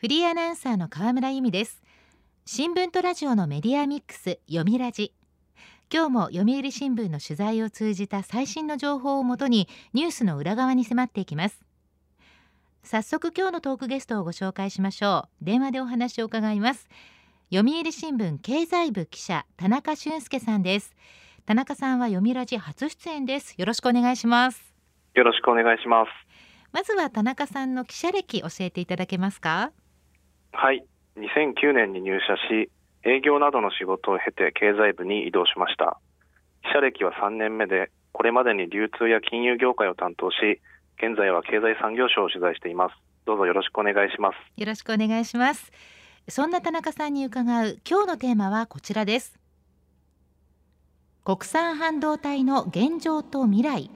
フリーアナウンサーの河村由美です。新聞とラジオのメディアミックス読みラジ。今日も読売新聞の取材を通じた最新の情報をもとにニュースの裏側に迫っていきます。早速今日のトークゲストをご紹介しましょう。電話でお話を伺います。読売新聞経済部記者田中俊介さんです。田中さんは読みラジ初出演です。よろしくお願いします。よろしくお願いします。まずは田中さんの記者歴教えていただけますか？はい。2009年に入社し営業などの仕事を経て経済部に移動しました。記者歴は3年目でこれまでに流通や金融業界を担当し現在は経済産業省を取材しています。どうぞよろしくお願いします。よろしくお願いします。そんな田中さんに伺う今日のテーマはこちらです。国産半導体の現状と未来。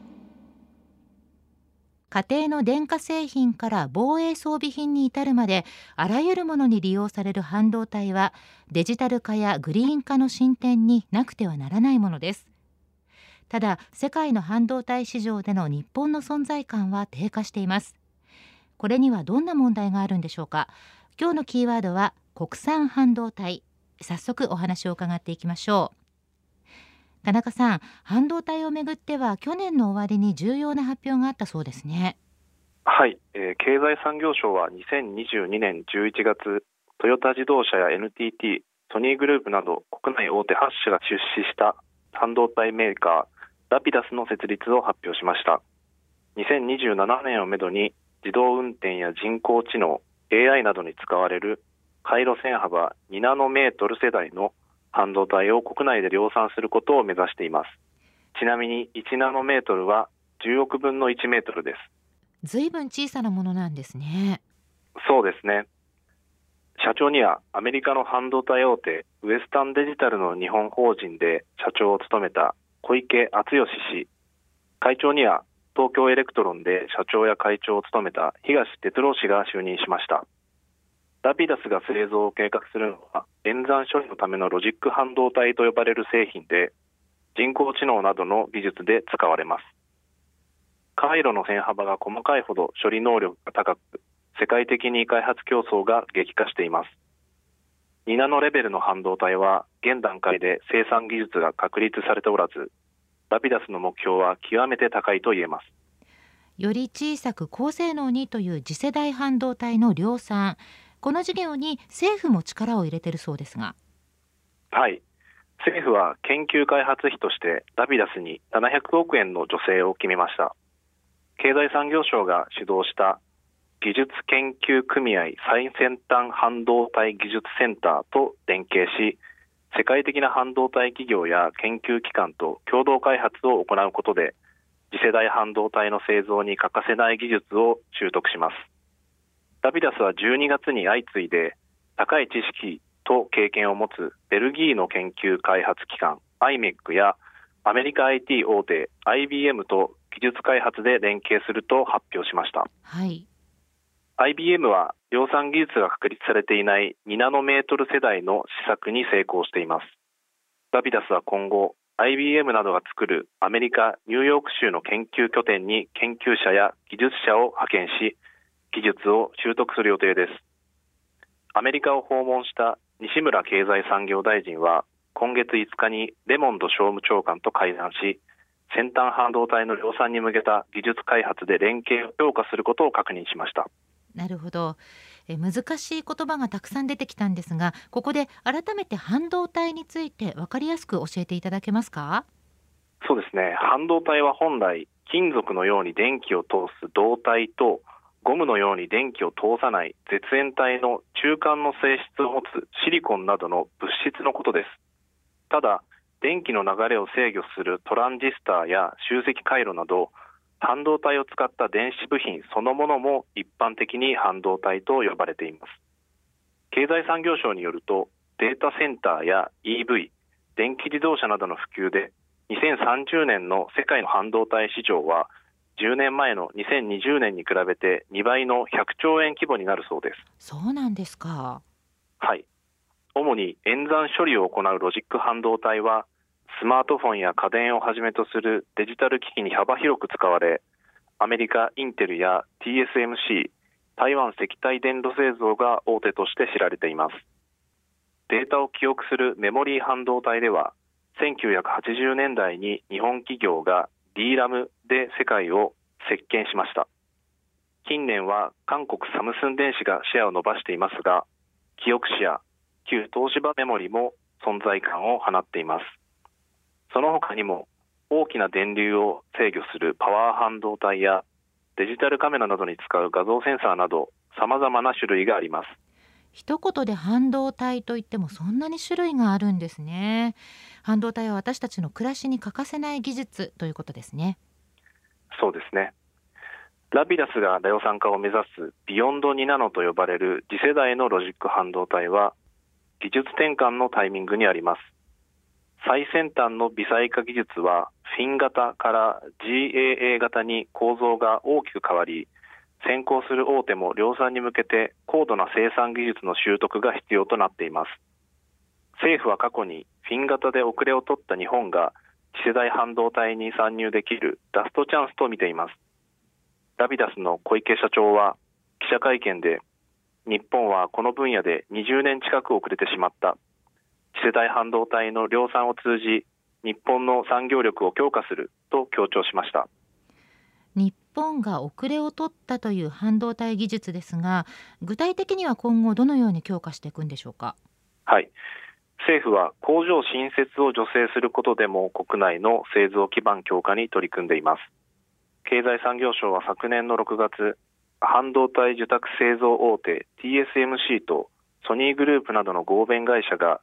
家庭の電化製品から防衛装備品に至るまであらゆるものに利用される半導体はデジタル化やグリーン化の進展になくてはならないものです。ただ世界の半導体市場での日本の存在感は低下しています。これにはどんな問題があるんでしょうか？今日のキーワードは国産半導体。早速お話を伺っていきましょう。田中さん半導体をめぐっては去年の終わりに重要な発表があったそうですね。はい、えー、経済産業省は2022年11月トヨタ自動車や NTT ソニーグループなど国内大手8社が出資した半導体メーカーラピダスの設立を発表しました。2027年をめどに自動運転や人工知能 AI などに使われる回路線幅2ナノメートル世代の半導体を国内で量産することを目指しています。ちなみに1ナノメートルは10億分の1メートルです。ずいぶん小さなものなんですね。そうですね。社長にはアメリカの半導体大手ウエスタンデジタルの日本法人で社長を務めた小池敦義氏。会長には東京エレクトロンで社長や会長を務めた東哲郎氏が就任しましたラピダスが製造を計画するのは演算処理のためのロジック半導体と呼ばれる製品で人工知能などの技術で使われます。回路の線幅が細かいほど処理能力が高く世界的に開発競争が激化しています。2ナノレベルの半導体は現段階で生産技術が確立されておらずラピダスの目標は極めて高いと言えます。より小さく高性能にという次世代半導体の量産。この事業に政府も力を入れているそうですが。はい。政府は研究開発費としてラピダスに700億円の助成を決めました。経済産業省が主導した技術研究組合最先端半導体技術センターと連携し世界的な半導体企業や研究機関と共同開発を行うことで次世代半導体の製造に欠かせない技術を習得します。ラピダスは12月に相次いで高い知識と経験を持つベルギーの研究開発機関 IMEC やアメリカ IT 大手 IBM と技術開発で連携すると発表しました、はい、IBM は量産技術が確立されていない2ナノメートル世代の試作に成功しています。ラピダスは今後 IBM などが作るアメリカ・ニューヨーク州の研究拠点に研究者や技術者を派遣し技術を習得する予定です。アメリカを訪問した西村経済産業大臣は今月5日にレモンド商務長官と会談し先端半導体の量産に向けた技術開発で連携を強化することを確認しました。なるほど。え難しい言葉がたくさん出てきたんですがここで改めて半導体について分かりやすく教えていただけますか？そうですね。半導体は本来金属のように電気を通す導体とゴムのように電気を通さない絶縁体の中間の性質を持つシリコンなどの物質のことです。ただ電気の流れを制御するトランジスタや集積回路など半導体を使った電子部品そのものも一般的に半導体と呼ばれています。経済産業省によるとデータセンターや EV 電気自動車などの普及で2030年の世界の半導体市場は10年前の2020年に比べて2倍の100兆円規模になるそうです。そうなんですか。はい。主に演算処理を行うロジック半導体はスマートフォンや家電をはじめとするデジタル機器に幅広く使われアメリカインテルや TSMC 台湾石体電路製造が大手として知られています。データを記憶するメモリー半導体では1980年代に日本企業が DRAM で世界を席巻しました。近年は韓国サムスン電子がシェアを伸ばしていますが記憶紙や旧東芝メモリも存在感を放っています。その他にも大きな電流を制御するパワー半導体やデジタルカメラなどに使う画像センサーなど様々な種類があります。一言で半導体といってもそんなに種類があるんですね。半導体は私たちの暮らしに欠かせない技術ということですね。そうですね。ラピダスが量産化を目指す Beyond 2ナノと呼ばれる次世代のロジック半導体は技術転換のタイミングにあります。最先端の微細化技術はフィン型から GAA 型に構造が大きく変わり先行する大手も量産に向けて高度な生産技術の習得が必要となっています。政府は過去にフィン型で遅れを取った日本が次世代半導体に参入できるラストチャンスと見ています。ラビダスの小池社長は記者会見で日本はこの分野で20年近く遅れてしまった。次世代半導体の量産を通じ日本の産業力を強化すると強調しました。日本が遅れを取ったという半導体技術ですが具体的には今後どのように強化していくんでしょうか？はい。政府は工場新設を助成することでも国内の製造基盤強化に取り組んでいます。経済産業省は昨年の6月半導体受託製造大手 TSMC とソニーグループなどの合弁会社が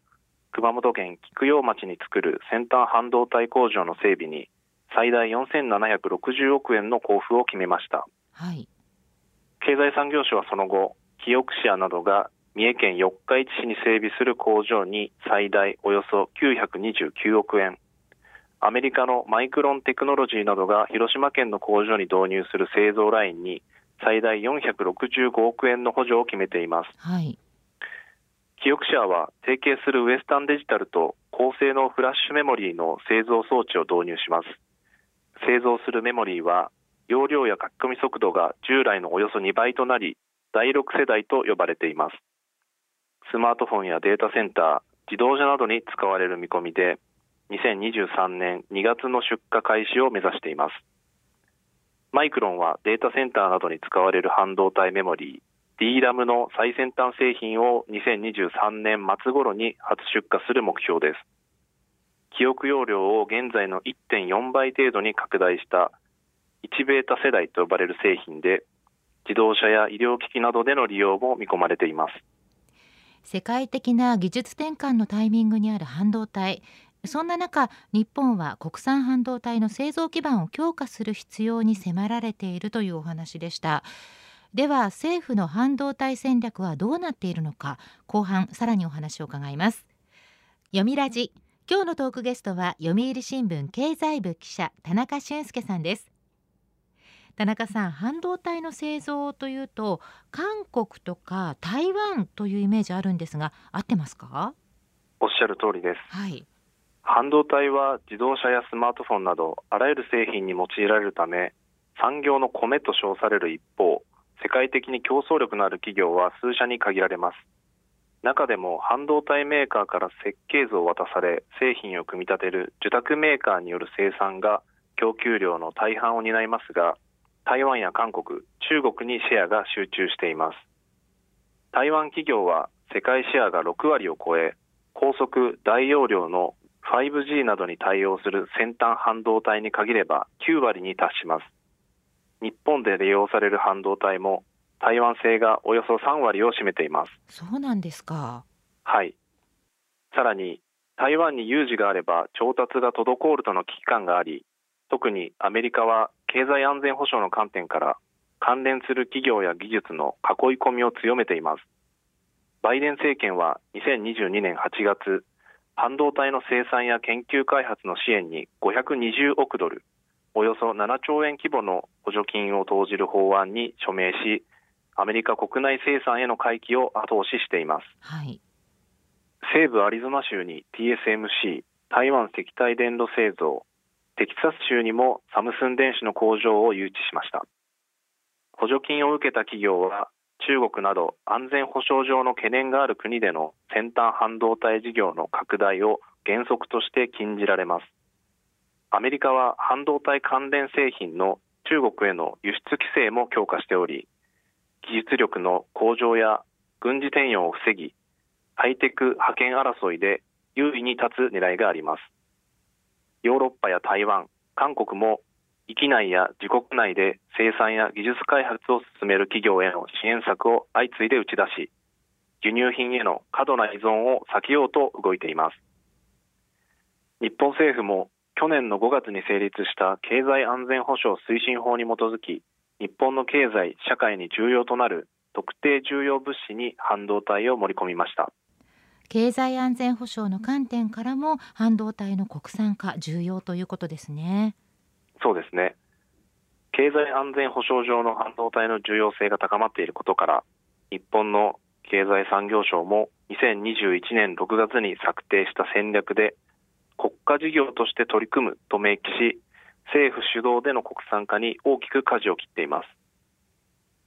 熊本県菊陽町に作る先端半導体工場の整備に最大4760億円の交付を決めました、はい、経済産業省はその後キオクシアなどが三重県四日市市に整備する工場に最大およそ929億円。アメリカのマイクロンテクノロジーなどが広島県の工場に導入する製造ラインに最大465億円の補助を決めています、はい。記憶シェアは提携するウエスタンデジタルと高性能フラッシュメモリーの製造装置を導入します製造するメモリーは容量や書き込み速度が従来のおよそ2倍となり第6世代と呼ばれていますスマートフォンやデータセンター自動車などに使われる見込みで2023年2月の出荷開始を目指していますマイクロンはデータセンターなどに使われる半導体メモリー DRAM の最先端製品を2023年末頃に初出荷する目標です。記憶容量を現在の1.4倍程度に拡大した1ベータ世代と呼ばれる製品で自動車や医療機器などでの利用も見込まれています。世界的な技術転換のタイミングにある半導体。そんな中日本は国産半導体の製造基盤を強化する必要に迫られているというお話でした。では政府の半導体戦略はどうなっているのか後半さらにお話を伺います。読みラジ。今日のトークゲストは読売新聞経済部記者田中俊介さんです。田中さん半導体の製造というと韓国とか台湾というイメージあるんですが合ってますか？おっしゃる通りです、はい、半導体は自動車やスマートフォンなどあらゆる製品に用いられるため産業の米と称される一方世界的に競争力のある企業は数社に限られます中でも半導体メーカーから設計図を渡され製品を組み立てる受託メーカーによる生産が供給量の大半を担いますが台湾や韓国中国にシェアが集中しています。台湾企業は世界シェアが6割を超え高速大容量の 5G などに対応する先端半導体に限れば9割に達します。日本で利用される半導体も台湾製がおよそ3割を占めています。そうなんですか。はい。さらに台湾に有事があれば調達が滞るとの危機感があり特にアメリカは経済安全保障の観点から関連する企業や技術の囲い込みを強めています。バイデン政権は2022年8月半導体の生産や研究開発の支援に520億ドルおよそ7兆円規模の補助金を投じる法案に署名しアメリカ国内生産への回帰を後押ししています、はい、西部アリゾナ州に TSMC 台湾石体電路製造テキサス州にもサムスン電子の工場を誘致しました。補助金を受けた企業は中国など安全保障上の懸念がある国での先端半導体事業の拡大を原則として禁じられます。アメリカは半導体関連製品の中国への輸出規制も強化しており技術力の向上や軍事転用を防ぎハイテク覇権争いで優位に立つ狙いがあります。ヨーロッパや台湾韓国も域内や自国内で生産や技術開発を進める企業への支援策を相次いで打ち出し輸入品への過度な依存を避けようと動いています。日本政府も去年の5月に成立した経済安全保障推進法に基づき日本の経済社会に重要となる特定重要物資に半導体を盛り込みました。経済安全保障の観点からも半導体の国産化重要ということですね。そうですね。経済安全保障上の半導体の重要性が高まっていることから日本の経済産業省も2021年6月に策定した戦略で国家事業として取り組むと明記し政府主導での国産化に大きく舵を切っています。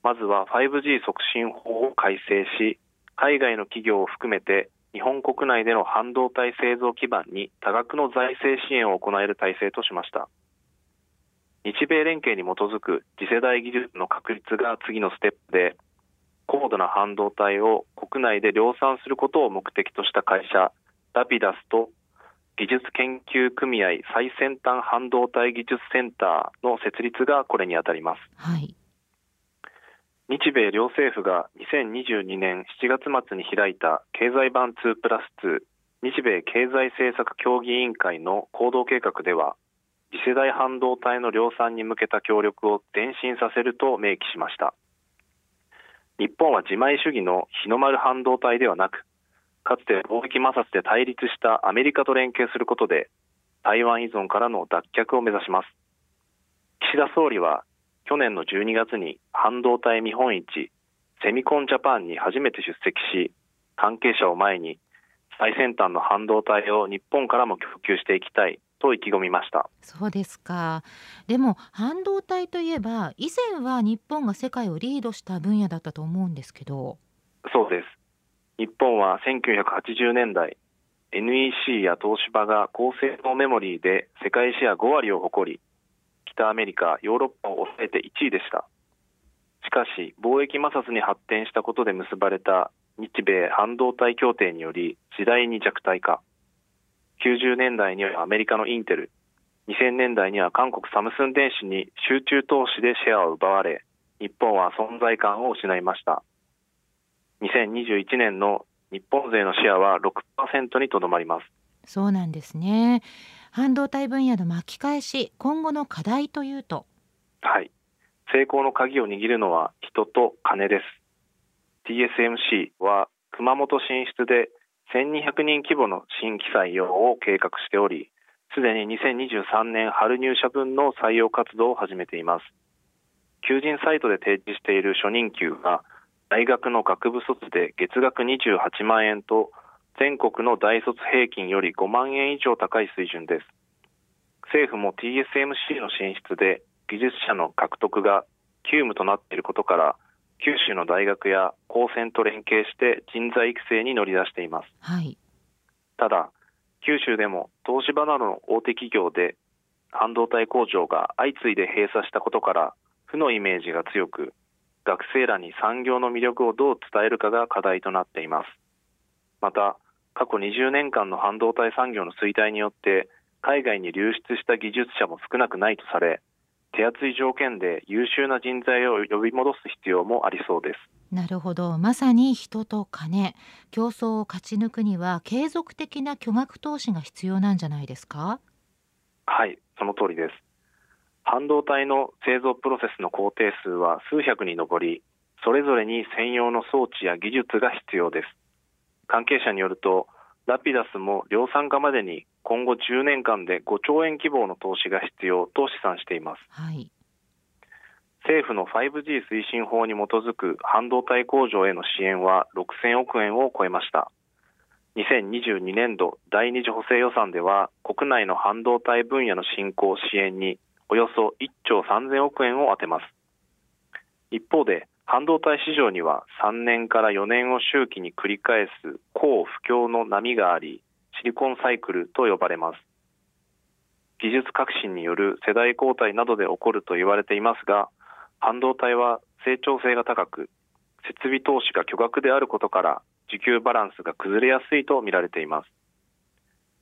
まずは 5G 促進法を改正し海外の企業を含めて日本国内での半導体製造基盤に多額の財政支援を行える体制としました。日米連携に基づく次世代技術の確立が次のステップで高度な半導体を国内で量産することを目的とした会社ラピダスと技術研究組合最先端半導体技術センターの設立がこれにあたります、はい、日米両政府が2022年7月末に開いた経済版2プラス2日米経済政策協議委員会の行動計画では次世代半導体の量産に向けた協力を前進させると明記しました。日本は自前主義の日の丸半導体ではなくかつて貿易摩擦で対立したアメリカと連携することで台湾依存からの脱却を目指します。岸田総理は去年の12月に半導体見本市セミコンジャパンに初めて出席し関係者を前に最先端の半導体を日本からも供給していきたいと意気込みました。そうですか。でも半導体といえば以前は日本が世界をリードした分野だったと思うんですけど。そうです日本は1980年代 NEC や東芝が高性能メモリーで世界シェア5割を誇り北アメリカヨーロッパを抑えて1位でした。しかし貿易摩擦に発展したことで結ばれた日米半導体協定により次第に弱体化。90年代にはアメリカのインテル2000年代には韓国サムスン電子に集中投資でシェアを奪われ日本は存在感を失いました。2021年の日本勢のシェアは6%にとどまります。そうなんですね。半導体分野の巻き返し今後の課題というと？はい。成功の鍵を握るのは人と金です。TSMC は熊本進出で1200人規模の新規採用を計画しておりすでに2023年春入社分の採用活動を始めています。求人サイトで提示している初任給が大学の学部卒で月額28万円と全国の大卒平均より5万円以上高い水準です。政府も TSMC の進出で技術者の獲得が急務となっていることから九州の大学や高専と連携して人材育成に乗り出しています、はい、ただ九州でも東芝などの大手企業で半導体工場が相次いで閉鎖したことから負のイメージが強く学生らに産業の魅力をどう伝えるかが課題となっています。また過去20年間の半導体産業の衰退によって海外に流出した技術者も少なくないとされ手厚い条件で優秀な人材を呼び戻す必要もありそうです。なるほど。まさに人と金。競争を勝ち抜くには継続的な巨額投資が必要なんじゃないですか？はいその通りです半導体の製造プロセスの工程数は数百に上りそれぞれに専用の装置や技術が必要です。関係者によるとラピダスも量産化までに今後10年間で5兆円規模の投資が必要と試算しています、はい、政府の 5G 推進法に基づく半導体工場への支援は6000億円を超えました。2022年度第二次補正予算では国内の半導体分野の振興支援におよそ1兆3000億円を充てます。一方で半導体市場には3年から4年を周期に繰り返す高不況の波がありシリコンサイクルと呼ばれます。技術革新による世代交代などで起こると言われていますが半導体は成長性が高く設備投資が巨額であることから需給バランスが崩れやすいと見られています。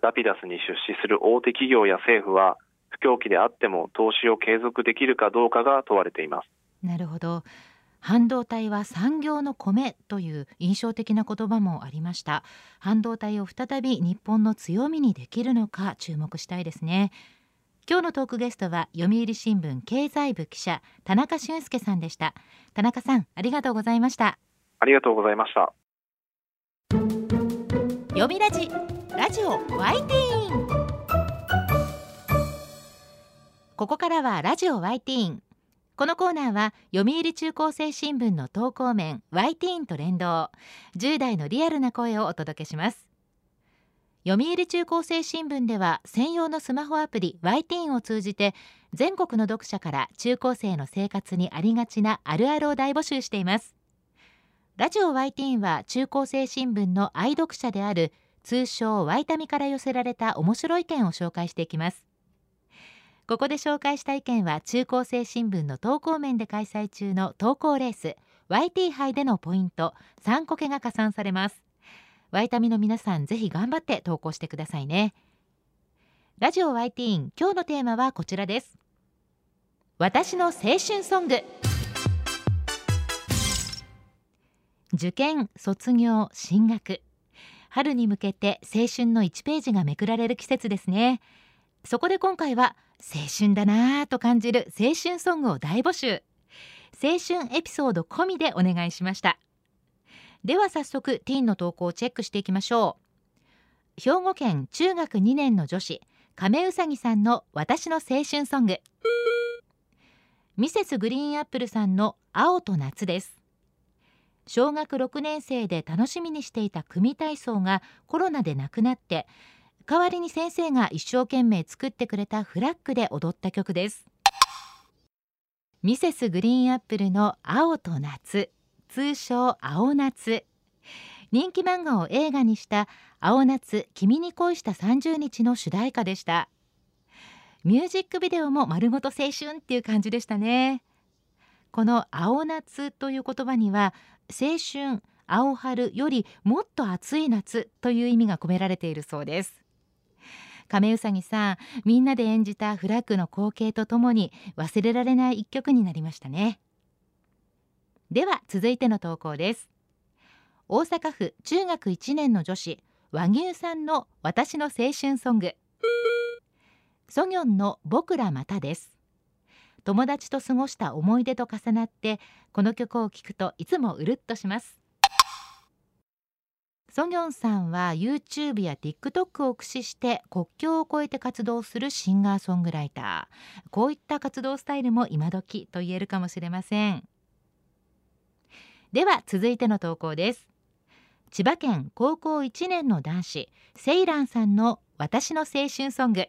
ラピダスに出資する大手企業や政府は不況期であっても投資を継続できるかどうかが問われています。なるほど。半導体は産業の米という印象的な言葉もありました。半導体を再び日本の強みにできるのか注目したいですね。今日のトークゲストは読売新聞経済部記者田中俊介さんでした。田中さんありがとうございました。ありがとうございました。読みラジラジオワイティーンここからはラジオワイティーン。このコーナーは読売中高生新聞の投稿面 y ティーンと連動。10代のリアルな声をお届けします。読売中高生新聞では専用のスマホアプリ y ティーンを通じて全国の読者から中高生の生活にありがちなあるあるを大募集しています。ラジオ y ティーンは中高生新聞の愛読者である通称ワイタミから寄せられた面白い意見を紹介していきます。ここで紹介した意見は中高生新聞の投稿面で開催中の投稿レース YT 杯でのポイント3個けが加算されます。ワイタミの皆さんぜひ頑張って投稿してくださいね。ラジオ YT 今日のテーマはこちらです。私の青春ソング。受験卒業進学。春に向けて青春の1ページがめくられる季節ですね。そこで今回は青春だなぁと感じる青春ソングを大募集。青春エピソード込みでお願いしました。では早速ティーンの投稿をチェックしていきましょう。兵庫県中学2年の女子亀うさぎさんの私の青春ソング。ミセスグリーンアップルさんの青と夏です。小学6年生で楽しみにしていた組体操がコロナでなくなって代わりに先生が一生懸命作ってくれたフラッグで踊った曲です。ミセスグリーンアップルの青と夏通称青夏。人気漫画を映画にした青夏君に恋した30日の主題歌でした。ミュージックビデオも丸ごと青春っていう感じでしたね。この青夏という言葉には青春青春よりもっと暑い夏という意味が込められているそうです。亀うさぎさんみんなで演じたフラッグの光景とともに忘れられない一曲になりましたね。では続いての投稿です。大阪府中学1年の女子和牛さんの私の青春ソング。ソギョンの僕らまたです。友達と過ごした思い出と重なってこの曲を聴くといつもうるっとします。ソギョンさんは YouTube や TikTok を駆使して国境を越えて活動するシンガーソングライター。こういった活動スタイルも今時と言えるかもしれません。では続いての投稿です。千葉県高校1年の男子セイランさんの私の青春ソング。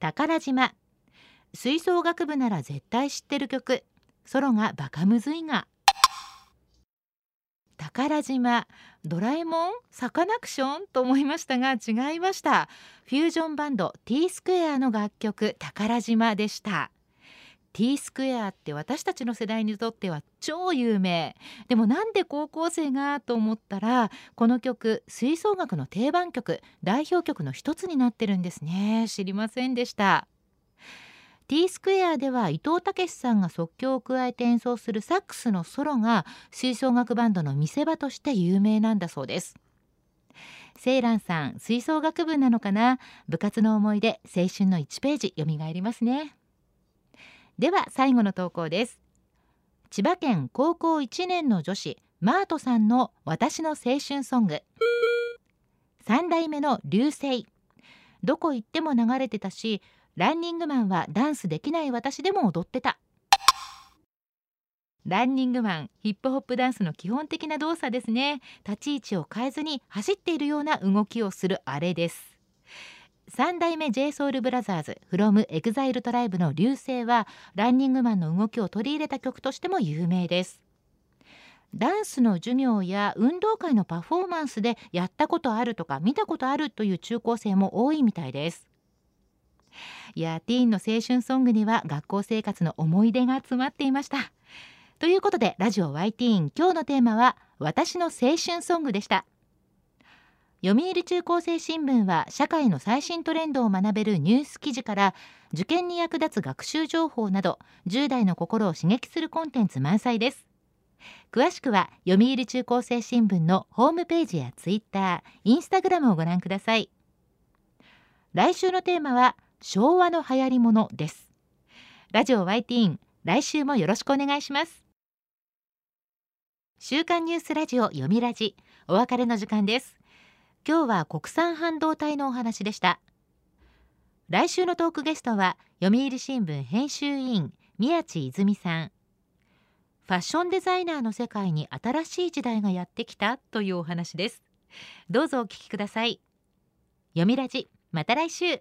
宝島。吹奏楽部なら絶対知ってる曲。ソロがバカむずいが。宝島ドラえもんサカナクションと思いましたが違いました。フュージョンバンド T スクエアの楽曲宝島でした。T スクエアって私たちの世代にとっては超有名。でもなんで高校生がと思ったらこの曲吹奏楽の定番曲代表曲の一つになってるんですね。知りませんでした。T スクエアでは伊藤武さんが即興を加えて演奏するサックスのソロが吹奏楽バンドの見せ場として有名なんだそうです。セイランさん吹奏楽部なのかな？部活の思い出青春の1ページ蘇りますね。では最後の投稿です。千葉県高校1年の女子マートさんの私の青春ソング。3代目の流星。どこ行っても流れてたしランニングマンはダンスできない私でも踊ってた。ランニングマンヒップホップダンスの基本的な動作ですね。立ち位置を変えずに走っているような動きをするあれです。三代目 JSOULBROTHERS from EXILE トライブの流星はランニングマンの動きを取り入れた曲としても有名です。ダンスの授業や運動会のパフォーマンスでやったことあるとか見たことあるという中高生も多いみたいです。いやティーンの青春ソングには学校生活の思い出が詰まっていました。ということでラジオ Y ティーン今日のテーマは私の青春ソングでした。読売中高生新聞は社会の最新トレンドを学べるニュース記事から受験に役立つ学習情報など10代の心を刺激するコンテンツ満載です。詳しくは読売中高生新聞のホームページやツイッター、インスタグラムをご覧ください。来週のテーマは昭和の流行り物です。ラジオ Y ティーン来週もよろしくお願いします。週刊ニュースラジオ読みラジお別れの時間です。今日は国産半導体のお話でした。来週のトークゲストは読売新聞編集委員宮地泉さん。ファッションデザイナーの世界に新しい時代がやってきたというお話です。どうぞお聞きください。読みラジまた来週。